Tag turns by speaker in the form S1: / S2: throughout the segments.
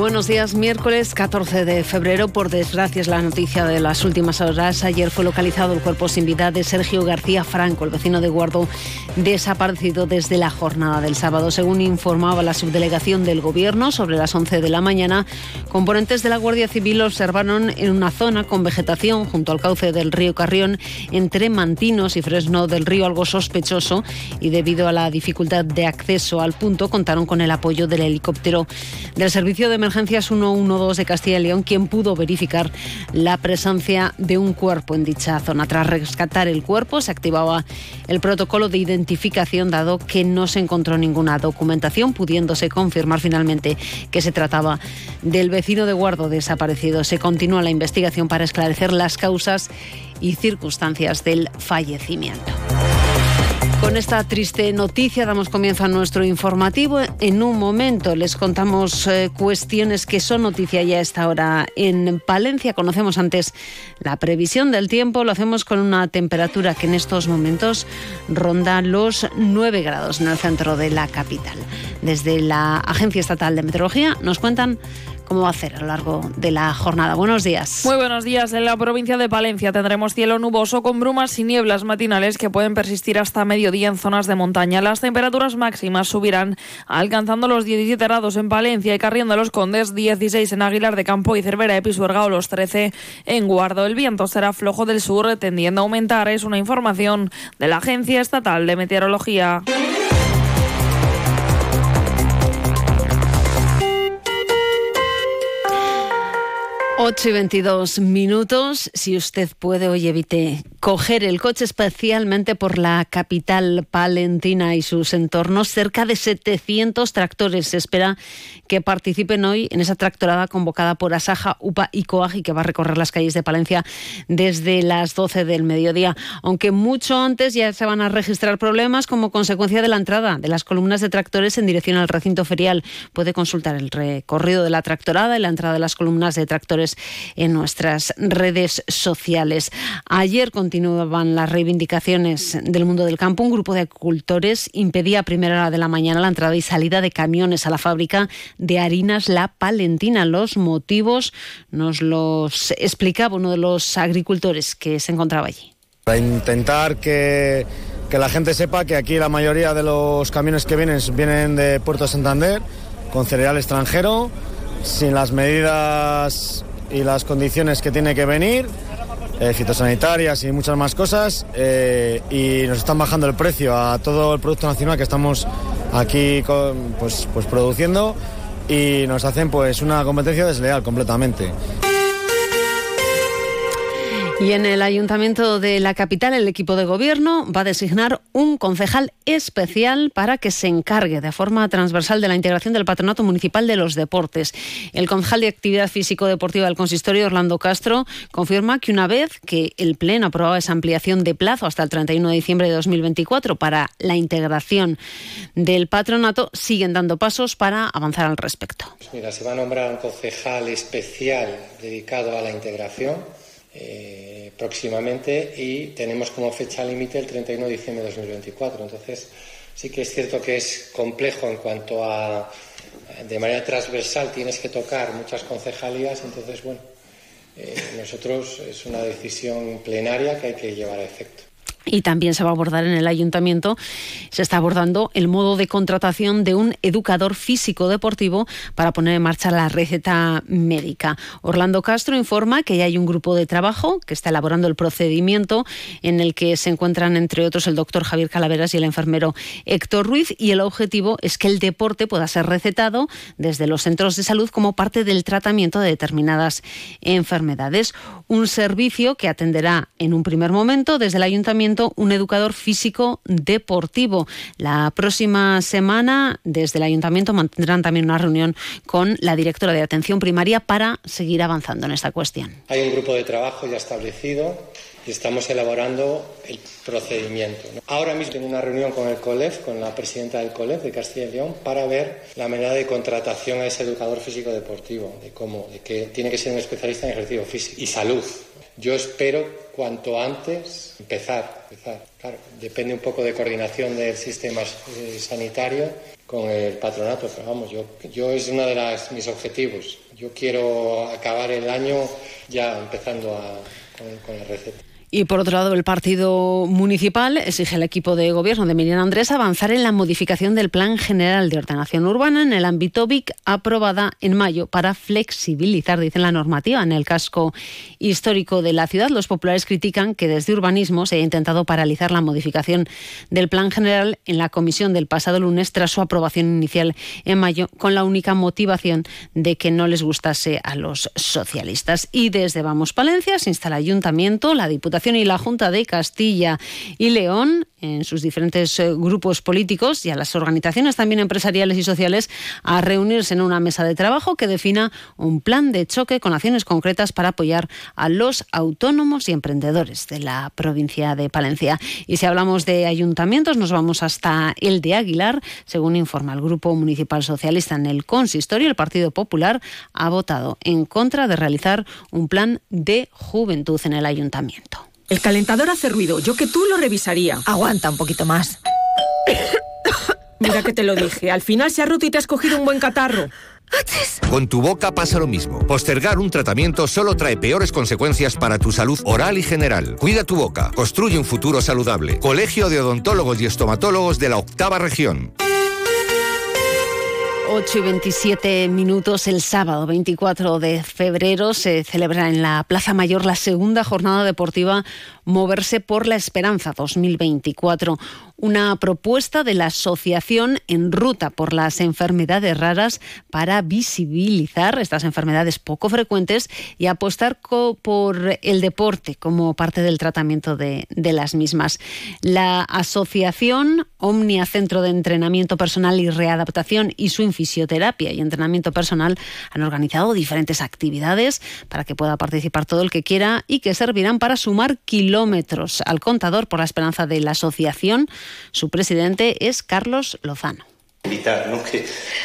S1: Buenos días, miércoles 14 de febrero. Por desgracia es la noticia de las últimas horas. Ayer fue localizado el cuerpo sin vida de Sergio García Franco, el vecino de Guardo, desaparecido desde la jornada del sábado. Según informaba la subdelegación del Gobierno, sobre las 11 de la mañana, componentes de la Guardia Civil observaron en una zona con vegetación junto al cauce del río Carrión, entre Mantinos y Fresno del Río, algo sospechoso y debido a la dificultad de acceso al punto, contaron con el apoyo del helicóptero del Servicio de Emergencias 112 de Castilla y León, quien pudo verificar la presencia de un cuerpo en dicha zona. Tras rescatar el cuerpo, se activaba el protocolo de identificación, dado que no se encontró ninguna documentación, pudiéndose confirmar finalmente que se trataba del vecino de Guardo desaparecido. Se continúa la investigación para esclarecer las causas y circunstancias del fallecimiento. Con esta triste noticia damos comienzo a nuestro informativo. En un momento les contamos eh, cuestiones que son noticia ya a esta hora en Palencia. Conocemos antes la previsión del tiempo. Lo hacemos con una temperatura que en estos momentos ronda los 9 grados en el centro de la capital. Desde la Agencia Estatal de Meteorología nos cuentan cómo va a hacer a lo largo de la jornada. Buenos días.
S2: Muy buenos días. En la provincia de Palencia tendremos cielo nuboso con brumas y nieblas matinales que pueden persistir hasta mediodía en zonas de montaña. Las temperaturas máximas subirán alcanzando los 17 grados en Palencia y Carriendo los Condes, 16 en Aguilar de Campo y Cervera de Pisuerga o los 13 en Guardo. El viento será flojo del sur tendiendo a aumentar. Es una información de la Agencia Estatal de Meteorología.
S1: 8 y 22 minutos. Si usted puede, hoy evite coger el coche, especialmente por la capital palentina y sus entornos. Cerca de 700 tractores se espera que participen hoy en esa tractorada convocada por Asaja, UPA y COAGI, que va a recorrer las calles de Palencia desde las 12 del mediodía. Aunque mucho antes ya se van a registrar problemas como consecuencia de la entrada de las columnas de tractores en dirección al recinto ferial. Puede consultar el recorrido de la tractorada y la entrada de las columnas de tractores en nuestras redes sociales. Ayer continuaban las reivindicaciones del mundo del campo. Un grupo de agricultores impedía a primera hora de la mañana la entrada y salida de camiones a la fábrica de harinas La Palentina. Los motivos nos los explicaba uno de los agricultores que se encontraba allí.
S3: Para intentar que, que la gente sepa que aquí la mayoría de los camiones que vienen vienen de Puerto Santander con cereal extranjero, sin las medidas y las condiciones que tiene que venir, eh, fitosanitarias y muchas más cosas, eh, y nos están bajando el precio a todo el producto nacional que estamos aquí pues, pues produciendo y nos hacen pues una competencia desleal completamente.
S1: Y en el Ayuntamiento de la capital, el equipo de gobierno va a designar un concejal especial para que se encargue de forma transversal de la integración del Patronato Municipal de los Deportes. El concejal de Actividad Físico-Deportiva del Consistorio, Orlando Castro, confirma que una vez que el Pleno aprobaba esa ampliación de plazo hasta el 31 de diciembre de 2024 para la integración del patronato, siguen dando pasos para avanzar al respecto.
S4: Mira, se va a nombrar un concejal especial dedicado a la integración eh, próximamente y tenemos como fecha límite el 31 de diciembre de 2024. Entonces, sí que es cierto que es complejo en cuanto a, de manera transversal, tienes que tocar muchas concejalías, entonces, bueno, eh, nosotros es una decisión plenaria que hay que llevar a efecto.
S1: Y también se va a abordar en el ayuntamiento, se está abordando el modo de contratación de un educador físico deportivo para poner en marcha la receta médica. Orlando Castro informa que ya hay un grupo de trabajo que está elaborando el procedimiento en el que se encuentran, entre otros, el doctor Javier Calaveras y el enfermero Héctor Ruiz. Y el objetivo es que el deporte pueda ser recetado desde los centros de salud como parte del tratamiento de determinadas enfermedades. Un servicio que atenderá en un primer momento desde el ayuntamiento un educador físico deportivo. La próxima semana, desde el ayuntamiento, mantendrán también una reunión con la directora de atención primaria para seguir avanzando en esta cuestión.
S4: Hay un grupo de trabajo ya establecido y estamos elaborando el procedimiento. Ahora mismo tengo una reunión con el COLEF, con la presidenta del COLEF de Castilla y León, para ver la manera de contratación a ese educador físico deportivo, de cómo, de que tiene que ser un especialista en ejercicio físico y salud. Yo espero cuanto antes empezar, empezar. Claro, depende un poco de coordinación del sistema eh, sanitario con el patronato, pero vamos, yo, yo es uno de las, mis objetivos. Yo quiero acabar el año ya empezando a, con, con la receta.
S1: Y por otro lado, el Partido Municipal exige al equipo de gobierno de Miriam Andrés avanzar en la modificación del Plan General de Ordenación Urbana en el ámbito BIC, aprobada en mayo para flexibilizar, dicen la normativa, en el casco histórico de la ciudad. Los populares critican que desde urbanismo se haya intentado paralizar la modificación del Plan General en la comisión del pasado lunes tras su aprobación inicial en mayo, con la única motivación de que no les gustase a los socialistas. Y desde Vamos Palencia se instala ayuntamiento, la Diputación y la Junta de Castilla y León, en sus diferentes eh, grupos políticos y a las organizaciones también empresariales y sociales, a reunirse en una mesa de trabajo que defina un plan de choque con acciones concretas para apoyar a los autónomos y emprendedores de la provincia de Palencia. Y si hablamos de ayuntamientos, nos vamos hasta el de Aguilar. Según informa el Grupo Municipal Socialista en el consistorio, el Partido Popular ha votado en contra de realizar un plan de juventud en el ayuntamiento.
S5: El calentador hace ruido. Yo que tú lo revisaría.
S6: Aguanta un poquito más.
S5: Mira que te lo dije. Al final se ha roto y te has cogido un buen catarro.
S7: Con tu boca pasa lo mismo. Postergar un tratamiento solo trae peores consecuencias para tu salud oral y general. Cuida tu boca. Construye un futuro saludable. Colegio de Odontólogos y Estomatólogos de la Octava Región.
S1: 8 y 27 minutos el sábado 24 de febrero se celebra en la Plaza Mayor la segunda jornada deportiva Moverse por la Esperanza 2024, una propuesta de la Asociación en Ruta por las Enfermedades Raras para visibilizar estas enfermedades poco frecuentes y apostar por el deporte como parte del tratamiento de, las mismas. La Asociación Omnia Centro de Entrenamiento Personal y Readaptación y su fisioterapia y entrenamiento personal han organizado diferentes actividades para que pueda participar todo el que quiera y que servirán para sumar kilómetros al contador por la esperanza de la asociación. Su presidente es Carlos Lozano.
S8: Invitar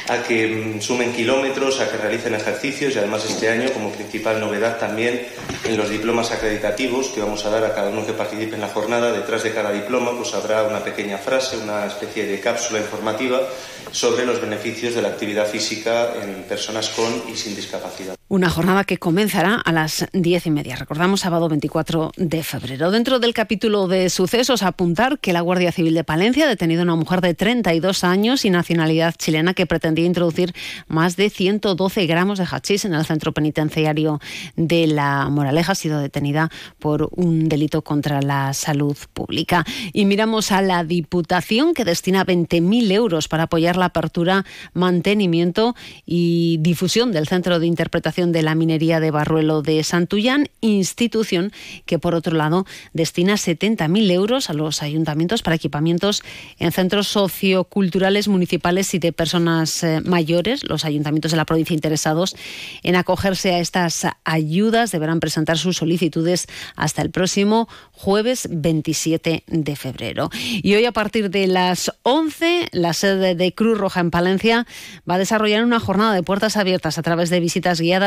S8: a que mm, sumen kilómetros, a que realicen ejercicios y además este año como principal novedad también en los diplomas acreditativos que vamos a dar a cada uno que participe en la jornada, detrás de cada diploma pues habrá una pequeña frase, una especie de cápsula informativa sobre los beneficios de la actividad física en personas con y sin discapacidad.
S1: Una jornada que comenzará a las diez y media. Recordamos sábado 24 de febrero. Dentro del capítulo de sucesos, apuntar que la Guardia Civil de Palencia ha detenido a una mujer de 32 años y nacionalidad chilena que pretendía introducir más de 112 gramos de hachís en el centro penitenciario de La Moraleja. Ha sido detenida por un delito contra la salud pública. Y miramos a la Diputación que destina 20.000 euros para apoyar la apertura, mantenimiento y difusión del centro de interpretación de la minería de Barruelo de Santullán, institución que, por otro lado, destina 70.000 euros a los ayuntamientos para equipamientos en centros socioculturales municipales y de personas eh, mayores. Los ayuntamientos de la provincia interesados en acogerse a estas ayudas deberán presentar sus solicitudes hasta el próximo jueves 27 de febrero. Y hoy, a partir de las 11, la sede de Cruz Roja en Palencia va a desarrollar una jornada de puertas abiertas a través de visitas guiadas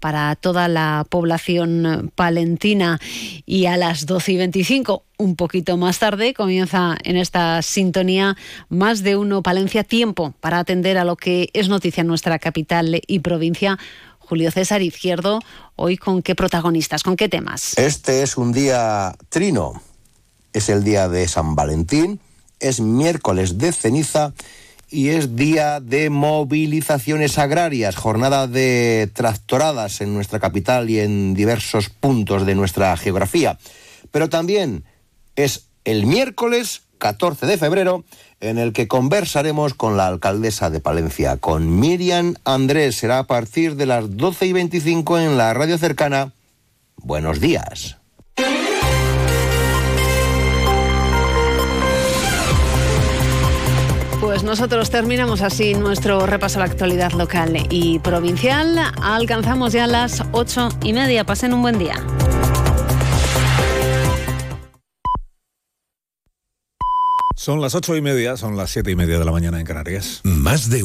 S1: para toda la población palentina. Y a las 12 y 25, un poquito más tarde, comienza en esta sintonía más de uno Palencia tiempo para atender a lo que es noticia en nuestra capital y provincia. Julio César Izquierdo, hoy con qué protagonistas, con qué temas.
S9: Este es un día trino, es el día de San Valentín, es miércoles de ceniza y es día de movilizaciones agrarias, jornada de tractoradas en nuestra capital y en diversos puntos de nuestra geografía. Pero también es el miércoles 14 de febrero en el que conversaremos con la alcaldesa de Palencia, con Miriam Andrés. Será a partir de las 12 y 25 en la radio cercana. Buenos días.
S1: Pues nosotros terminamos así nuestro repaso a la actualidad local y provincial. Alcanzamos ya las ocho y media. Pasen un buen día.
S10: Son las ocho y media, son las siete y media de la mañana en Canarias.
S11: Más de un